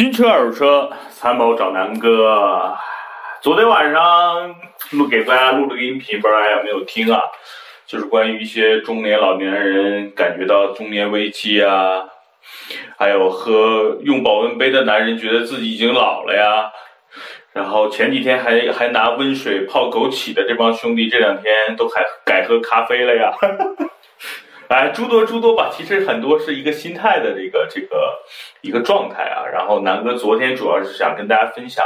新车二手车，参谋找南哥。昨天晚上录给大家录了个音频，不知道大家有没有听啊？就是关于一些中年老年人感觉到中年危机啊，还有喝用保温杯的男人觉得自己已经老了呀。然后前几天还还拿温水泡枸杞的这帮兄弟，这两天都还改喝咖啡了呀。哎，诸多诸多吧，其实很多是一个心态的这个这个一个状态啊。然后南哥昨天主要是想跟大家分享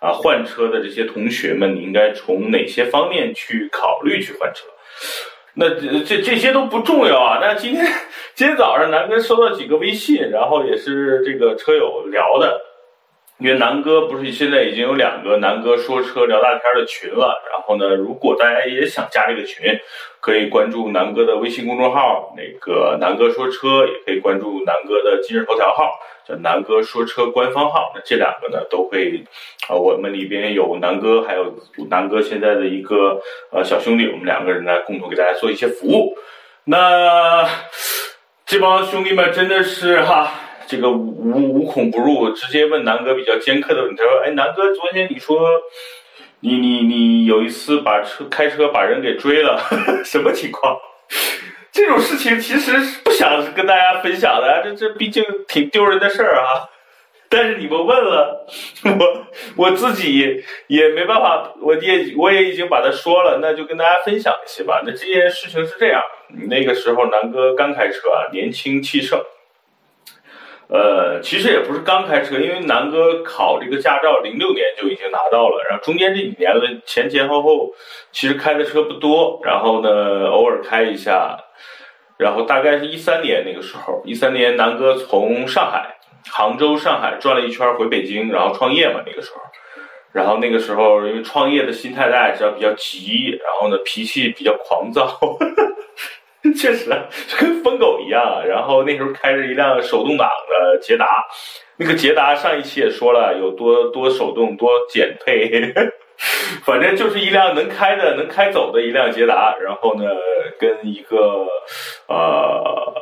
啊，换车的这些同学们，你应该从哪些方面去考虑去换车？那这这些都不重要啊。那今天 今天早上南哥收到几个微信，然后也是这个车友聊的。因为南哥不是现在已经有两个南哥说车聊大天的群了，然后呢，如果大家也想加这个群，可以关注南哥的微信公众号，那个南哥说车，也可以关注南哥的今日头条号，叫南哥说车官方号。那这两个呢，都会啊，我们里边有南哥，还有南哥现在的一个呃小兄弟，我们两个人呢，共同给大家做一些服务。那这帮兄弟们真的是哈。这个无无孔不入，直接问南哥比较尖刻的问题。他说：“哎，南哥，昨天你说你你你有一次把车开车把人给追了，什么情况？这种事情其实是不想跟大家分享的，这这毕竟挺丢人的事儿啊。但是你们问了，我我自己也没办法，我也我也已经把它说了，那就跟大家分享一些吧。那这件事情是这样，那个时候南哥刚开车啊，年轻气盛。”呃，其实也不是刚开车，因为南哥考这个驾照零六年就已经拿到了，然后中间这几年了前前后后，其实开的车不多，然后呢偶尔开一下，然后大概是一三年那个时候，一三年南哥从上海、杭州、上海转了一圈回北京，然后创业嘛那个时候，然后那个时候因为创业的心态大家知道比较急，然后呢脾气比较狂躁。确实，跟疯狗一样。然后那时候开着一辆手动挡的捷达，那个捷达上一期也说了有多多手动多减配，反正就是一辆能开的能开走的一辆捷达。然后呢，跟一个呃，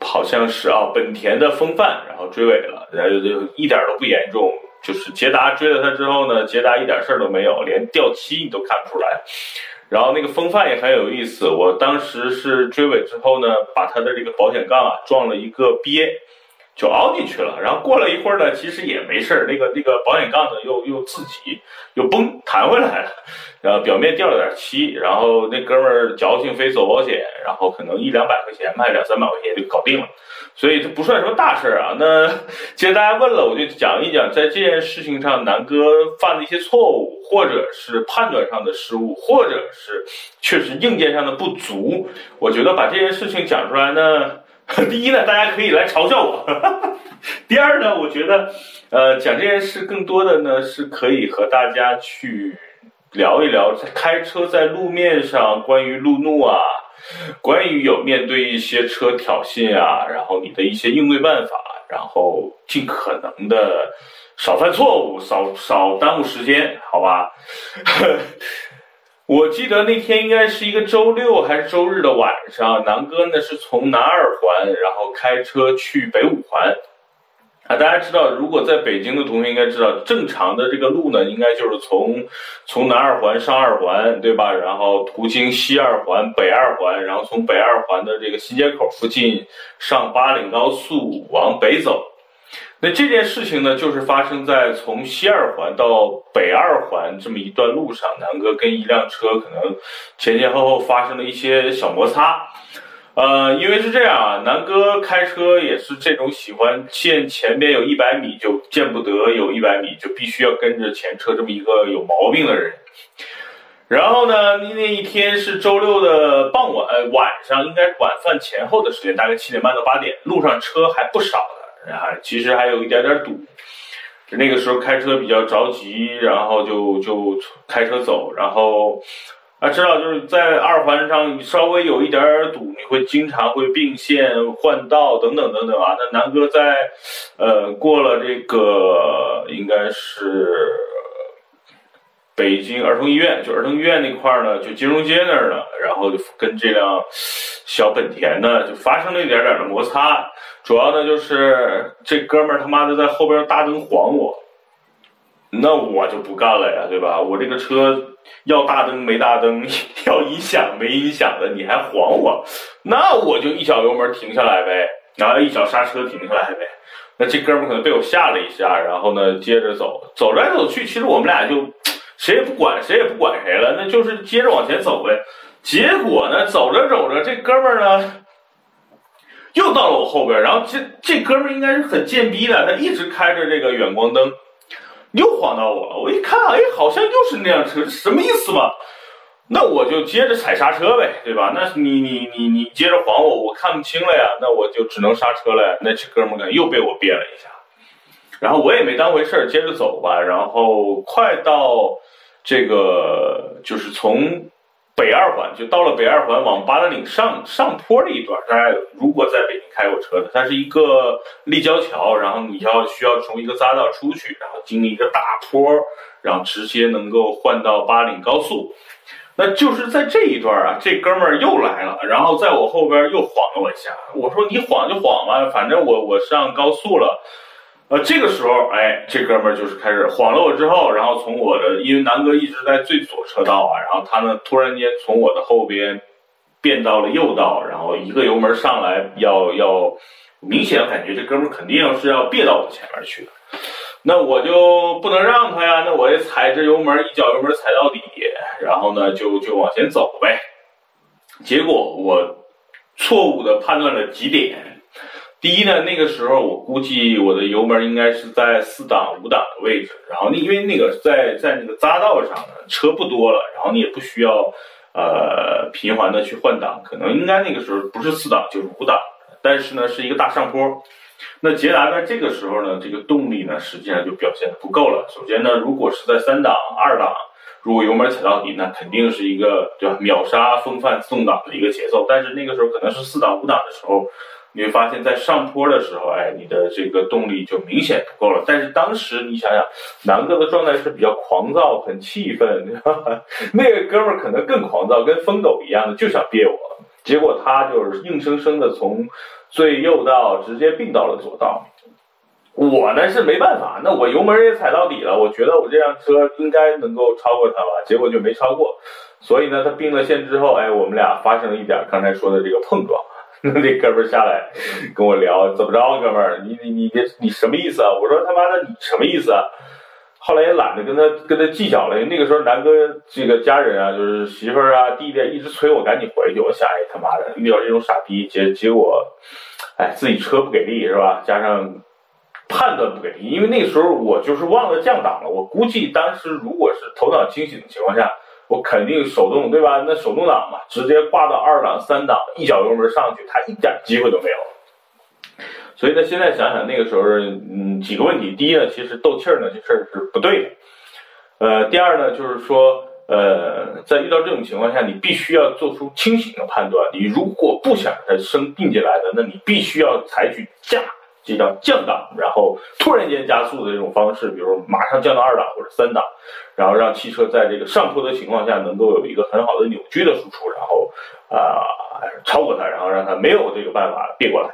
好像是啊本田的风范，然后追尾了，然后就一点都不严重。就是捷达追了他之后呢，捷达一点事儿都没有，连掉漆你都看不出来。然后那个风范也很有意思，我当时是追尾之后呢，把他的这个保险杠啊撞了一个鳖，就凹进去了。然后过了一会儿呢，其实也没事儿，那个那个保险杠呢又又自己又崩弹回来了，然后表面掉了点漆，然后那哥们儿矫情非走保险，然后可能一两百块钱吧，两三百块钱就搞定了。所以这不算什么大事儿啊。那既然大家问了，我就讲一讲在这件事情上南哥犯的一些错误，或者是判断上的失误，或者是确实硬件上的不足。我觉得把这件事情讲出来呢，第一呢，大家可以来嘲笑我；第二呢，我觉得，呃，讲这件事更多的呢是可以和大家去聊一聊，开车在路面上关于路怒啊。关于有面对一些车挑衅啊，然后你的一些应对办法，然后尽可能的少犯错误，少少耽误时间，好吧？我记得那天应该是一个周六还是周日的晚上，南哥呢是从南二环，然后开车去北五环。啊，大家知道，如果在北京的同学应该知道，正常的这个路呢，应该就是从从南二环上二环，对吧？然后途经西二环、北二环，然后从北二环的这个新街口附近上八岭高速往北走。那这件事情呢，就是发生在从西二环到北二环这么一段路上，南哥跟一辆车可能前前后后发生了一些小摩擦。呃，因为是这样啊，南哥开车也是这种喜欢见前边有一百米就见不得有一百米就必须要跟着前车这么一个有毛病的人。然后呢，那一天是周六的傍晚，呃，晚上应该晚饭前后的时间，大概七点半到八点，路上车还不少啊，其实还有一点点堵。那个时候开车比较着急，然后就就开车走，然后。啊，知道就是在二环上稍微有一点堵，你会经常会并线换道等等等等啊。那南哥在，呃，过了这个应该是北京儿童医院，就儿童医院那块儿呢，就金融街那儿呢，然后就跟这辆小本田呢就发生了一点点的摩擦，主要呢就是这哥们儿他妈的在后边大灯晃我，那我就不干了呀，对吧？我这个车要大灯没大灯，要音响没音响的，你还晃我，那我就一脚油门停下来呗，然后一脚刹车停下来呗。那这哥们可能被我吓了一下，然后呢接着走，走来走去，其实我们俩就谁也不管谁也不管谁了，那就是接着往前走呗。结果呢，走着走着，这哥们儿呢又到了我后边，然后这这哥们儿应该是很贱逼的，他一直开着这个远光灯，又晃到我了。我一看，哎，好像又是那辆车，什么意思嘛？那我就接着踩刹车呗，对吧？那你你你你接着晃我，我看不清了呀，那我就只能刹车了呀。那这哥们儿呢又被我别了一下，然后我也没当回事儿，接着走吧。然后快到这个就是从北二环，就到了北二环往八达岭上上坡的一段。大家如果在北京开过车的，它是一个立交桥，然后你要需要从一个匝道出去，然后经历一个大坡，然后直接能够换到八达岭高速。那就是在这一段啊，这哥们儿又来了，然后在我后边又晃了我一下。我说你晃就晃吧，反正我我上高速了。呃，这个时候，哎，这哥们儿就是开始晃了我之后，然后从我的，因为南哥一直在最左车道啊，然后他呢突然间从我的后边变到了右道，然后一个油门上来，要要明显感觉这哥们儿肯定要是要别到我前面去的。那我就不能让他呀，那我也踩着油门，一脚油门踩到底，然后呢，就就往前走呗。结果我错误的判断了几点。第一呢，那个时候我估计我的油门应该是在四档、五档的位置，然后因为那个在在那个匝道上呢，车不多了，然后你也不需要呃频繁的去换挡，可能应该那个时候不是四档就是五档，但是呢是一个大上坡。那捷达在这个时候呢，这个动力呢，实际上就表现的不够了。首先呢，如果是在三档、二档，如果油门踩到底，那肯定是一个对吧，秒杀风范自动挡的一个节奏。但是那个时候可能是四档、五档的时候，你会发现在上坡的时候，哎，你的这个动力就明显不够了。但是当时你想想，南哥的状态是比较狂躁、很气愤，那个哥们儿可能更狂躁，跟疯狗一样的，就想别我。结果他就是硬生生的从。最右道直接并到了左道，我呢是没办法，那我油门也踩到底了，我觉得我这辆车应该能够超过他吧，结果就没超过，所以呢，他并了线之后，哎，我们俩发生了一点刚才说的这个碰撞，那哥们儿下来跟我聊，怎么着，哥们儿，你你你你什么意思啊？我说他妈的你什么意思啊？后来也懒得跟他跟他计较了，那个时候南哥这个家人啊，就是媳妇儿啊、弟弟一直催我赶紧回去。我想，哎他妈的，遇到这种傻逼，结结果，哎自己车不给力是吧？加上判断不给力，因为那时候我就是忘了降档了。我估计当时如果是头脑清醒的情况下，我肯定手动对吧？那手动挡嘛，直接挂到二档、三档，一脚油门上去，他一点机会都没有。所以呢，现在想想那个时候，嗯，几个问题。第一呢，其实斗气儿呢这事儿是不对的。呃，第二呢，就是说，呃，在遇到这种情况下，你必须要做出清醒的判断。你如果不想它升并进来的，那你必须要采取降，这叫降档，然后突然间加速的这种方式，比如马上降到二档或者三档，然后让汽车在这个上坡的情况下能够有一个很好的扭矩的输出，然后啊超过它，然后让它没有这个办法别过来。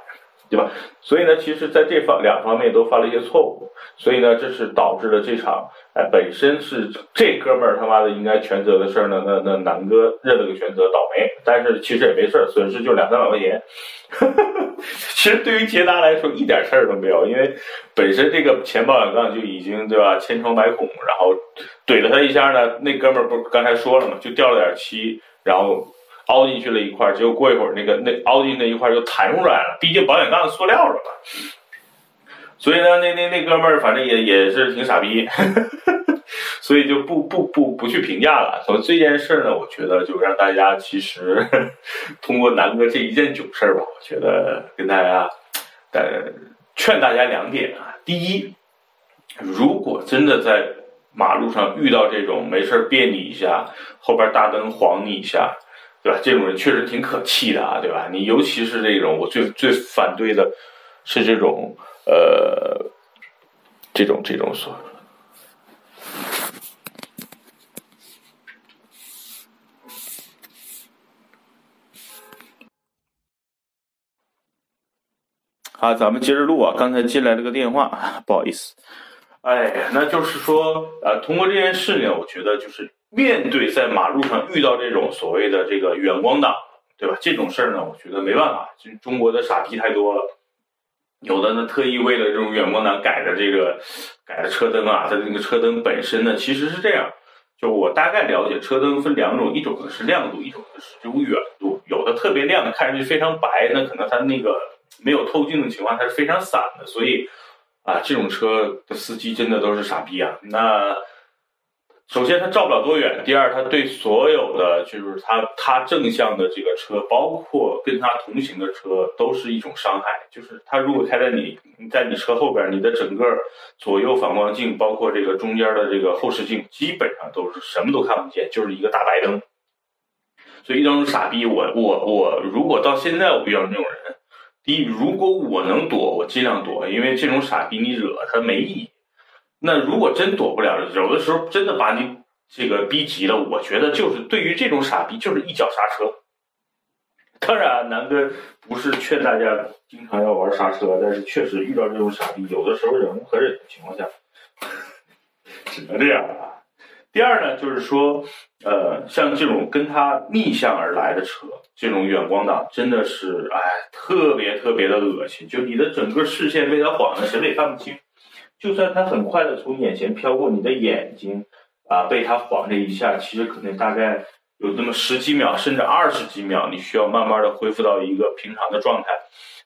对吧？所以呢，其实在这方两方面都犯了一些错误，所以呢，这是导致了这场哎本身是这哥们儿他妈的应该全责的事儿呢，那那南哥认了个全责，倒霉。但是其实也没事儿，损失就两三百块钱。其实对于捷达来说一点事儿都没有，因为本身这个前保险杠就已经对吧千疮百孔，然后怼了他一下呢，那哥们儿不刚才说了嘛，就掉了点漆，然后。凹进去了一块，结果过一会儿，那个那凹进那一块就弹出来了。毕竟保险杠塑料的嘛，所以呢，那那那哥们儿反正也也是挺傻逼，所以就不不不不去评价了。所以这件事呢，我觉得就让大家其实 通过南哥这一件囧事儿吧，我觉得跟大家呃劝大家两点啊。第一，如果真的在马路上遇到这种没事儿别你一下，后边大灯晃你一下。对吧？这种人确实挺可气的啊，对吧？你尤其是这种，我最最反对的是这种，呃，这种这种说。啊，咱们接着录啊！刚才进来了个电话，不好意思。哎，那就是说，呃，通过这件事呢，我觉得就是。面对在马路上遇到这种所谓的这个远光党，对吧？这种事儿呢，我觉得没办法，就中国的傻逼太多了，有的呢特意为了这种远光党改的这个改的车灯啊，它那个车灯本身呢，其实是这样，就我大概了解，车灯分两种，一种呢是亮度，一种呢是这种远度，有的特别亮，看上去非常白，那可能它那个没有透镜的情况，它是非常散的，所以。啊，这种车的司机真的都是傻逼啊！那首先他照不了多远，第二他对所有的就是他他正向的这个车，包括跟他同行的车，都是一种伤害。就是他如果开在你在你车后边，你的整个左右反光镜，包括这个中间的这个后视镜，基本上都是什么都看不见，就是一个大白灯。所以这种傻逼，我我我，如果到现在我遇到这种人。第一，如果我能躲，我尽量躲，因为这种傻逼你惹他没意义。那如果真躲不了，有的时候真的把你这个逼急了，我觉得就是对于这种傻逼，就是一脚刹车。当然，南哥不是劝大家经常要玩刹车，但是确实遇到这种傻逼，有的时候忍无可忍的情况下，只能这样了。第二呢，就是说，呃，像这种跟他逆向而来的车，这种远光党真的是，哎，特别特别的恶心。就你的整个视线被他晃的，什么也看不清。就算他很快的从眼前飘过，你的眼睛啊，被他晃这一下，其实可能大概有那么十几秒，甚至二十几秒，你需要慢慢的恢复到一个平常的状态。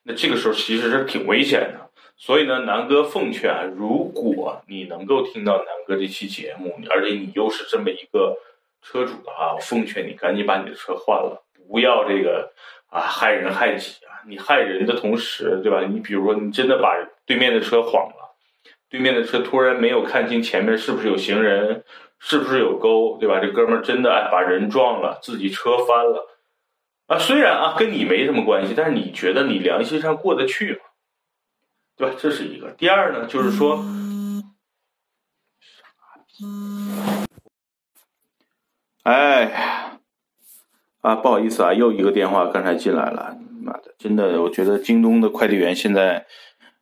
那这个时候其实是挺危险的。所以呢，南哥奉劝，如果你能够听到南哥这期节目，而且你又是这么一个车主的话，我奉劝你赶紧把你的车换了，不要这个啊害人害己啊！你害人的同时，对吧？你比如说，你真的把对面的车晃了，对面的车突然没有看清前面是不是有行人，是不是有沟，对吧？这哥们儿真的哎把人撞了，自己车翻了啊！虽然啊跟你没什么关系，但是你觉得你良心上过得去吗？对吧？这是一个。第二呢，就是说，哎，啊，不好意思啊，又一个电话刚才进来了。妈的，真的，我觉得京东的快递员现在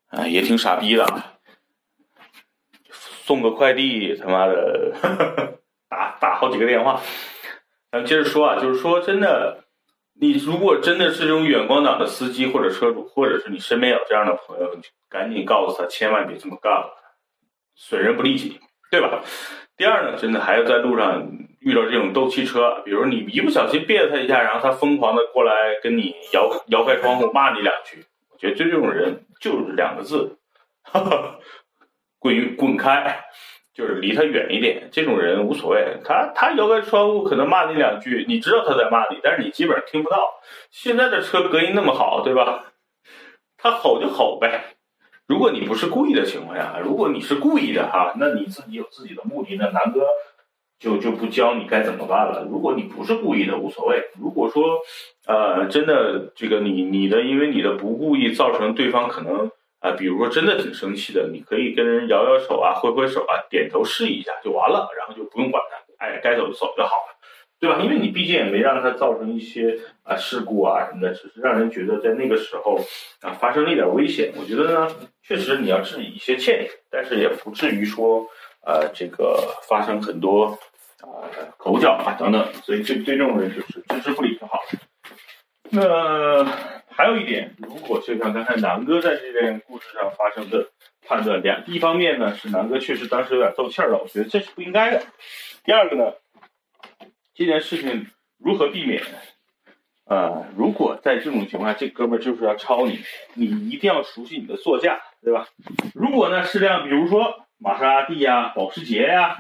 啊也挺傻逼的，送个快递他妈的 打打好几个电话。咱们接着说啊，就是说真的。你如果真的是这种远光党的司机或者车主，或者是你身边有这样的朋友，你赶紧告诉他，千万别这么干了，损人不利己，对吧？第二呢，真的还要在路上遇到这种斗气车，比如你一不小心别了他一下，然后他疯狂的过来跟你摇摇开窗户骂你两句，我觉得就这种人就是两个字，滚 滚开。就是离他远一点，这种人无所谓。他他摇开窗户可能骂你两句，你知道他在骂你，但是你基本上听不到。现在的车隔音那么好，对吧？他吼就吼呗。如果你不是故意的情况下，如果你是故意的哈，那你自己有自己的目的，那南哥就就不教你该怎么办了。如果你不是故意的，无所谓。如果说呃真的这个你你的因为你的不故意造成对方可能。啊，比如说真的挺生气的，你可以跟人摇摇手啊，挥挥手啊，点头示意一下就完了，然后就不用管他，哎，该走就走就好了，对吧？因为你毕竟也没让他造成一些啊事故啊什么的，只是让人觉得在那个时候啊发生了一点危险。我觉得呢，确实你要致以一些歉意，但是也不至于说呃这个发生很多啊口角啊等等。所以对对这种人就是置之不理就好了。那。还有一点，就像刚才南哥在这件故事上发生的判断，两一方面呢是南哥确实当时有点斗气儿了，我觉得这是不应该的。第二个呢，这件事情如何避免？呃，如果在这种情况下，这哥们儿就是要超你，你一定要熟悉你的座驾，对吧？如果呢是这样，比如说玛莎拉蒂呀、保时捷呀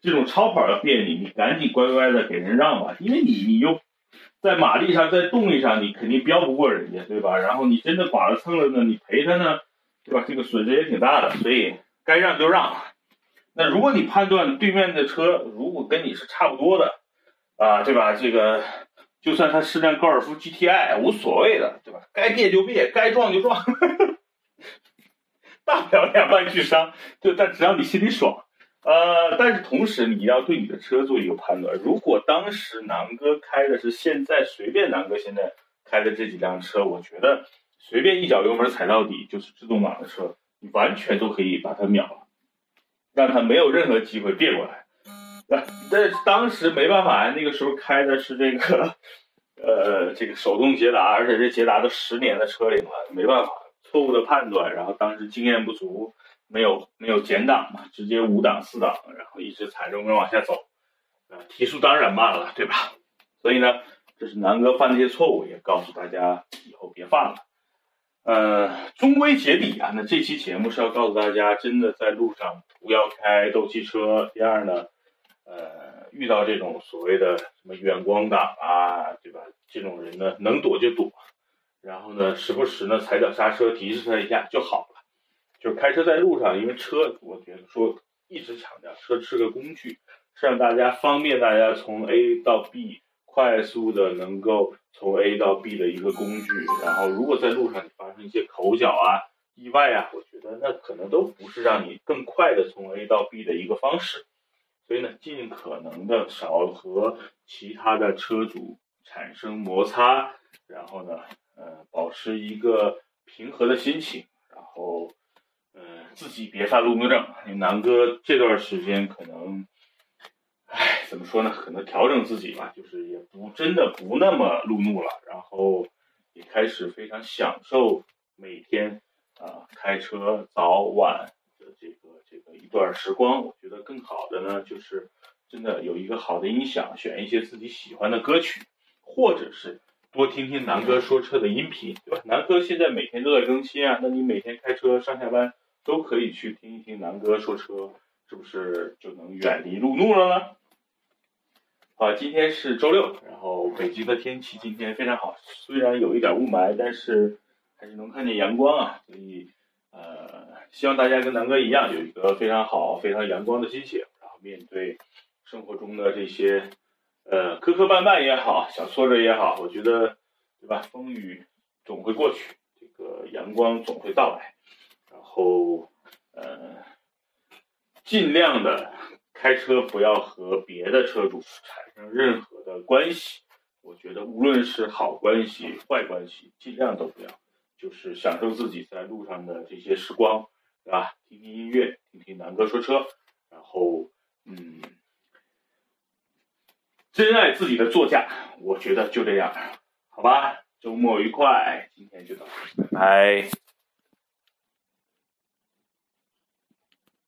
这种超跑要别你，你赶紧乖乖的给人让吧，因为你你又。在马力上，在动力上，你肯定飙不过人家，对吧？然后你真的剐了蹭了呢，你赔他呢，对吧？这个损失也挺大的，所以该让就让。那如果你判断对面的车如果跟你是差不多的，啊，对吧？这个就算他是辆高尔夫 GTI，无所谓的，对吧？该别就别，该撞就撞，大不了两败俱伤，就但只要你心里爽。呃，但是同时你要对你的车做一个判断。如果当时南哥开的是现在随便南哥现在开的这几辆车，我觉得随便一脚油门踩到底就是自动挡的车，你完全都可以把它秒了，让它没有任何机会变过来。但但是当时没办法，那个时候开的是这个，呃，这个手动捷达，而且这捷达都十年的车龄了，没办法，错误的判断，然后当时经验不足，没有没有减档嘛，直接五档四档，然后一直踩着油门往下走，呃，提速当然慢了，对吧？所以呢，这是南哥犯的一些错误，也告诉大家以后别犯了。呃，中规结底啊，那这期节目是要告诉大家，真的在路上不要开斗气车。第二呢。呃，遇到这种所谓的什么远光党啊，对吧？这种人呢，能躲就躲，然后呢，时不时呢踩脚刹车提示他一下就好了。就开车在路上，因为车，我觉得说一直强调，车是个工具，是让大家方便大家从 A 到 B 快速的能够从 A 到 B 的一个工具。然后，如果在路上你发生一些口角啊、意外啊，我觉得那可能都不是让你更快的从 A 到 B 的一个方式。所以呢，尽可能的少和其他的车主产生摩擦，然后呢，呃，保持一个平和的心情，然后，呃，自己别犯路怒症。南哥这段时间可能，唉，怎么说呢？可能调整自己吧，就是也不真的不那么路怒了，然后也开始非常享受每天啊开车早晚的。这个这个一段时光，我觉得更好的呢，就是真的有一个好的音响，选一些自己喜欢的歌曲，或者是多听听南哥说车的音频，对吧？南哥现在每天都在更新啊，那你每天开车上下班都可以去听一听南哥说车，是不是就能远离路怒了呢？好，今天是周六，然后北京的天气今天非常好，虽然有一点雾霾，但是还是能看见阳光啊，所以。呃，希望大家跟南哥一样，有一个非常好、非常阳光的心情，然后面对生活中的这些呃磕磕绊绊也好，小挫折也好，我觉得，对吧？风雨总会过去，这个阳光总会到来。然后，呃，尽量的开车不要和别的车主产生任何的关系。我觉得无论是好关系、坏关系，尽量都不要。就是享受自己在路上的这些时光，对吧？听听音乐，听听南哥说车，然后，嗯，珍爱自己的座驾，我觉得就这样，好吧？周末愉快，今天就到这，拜拜。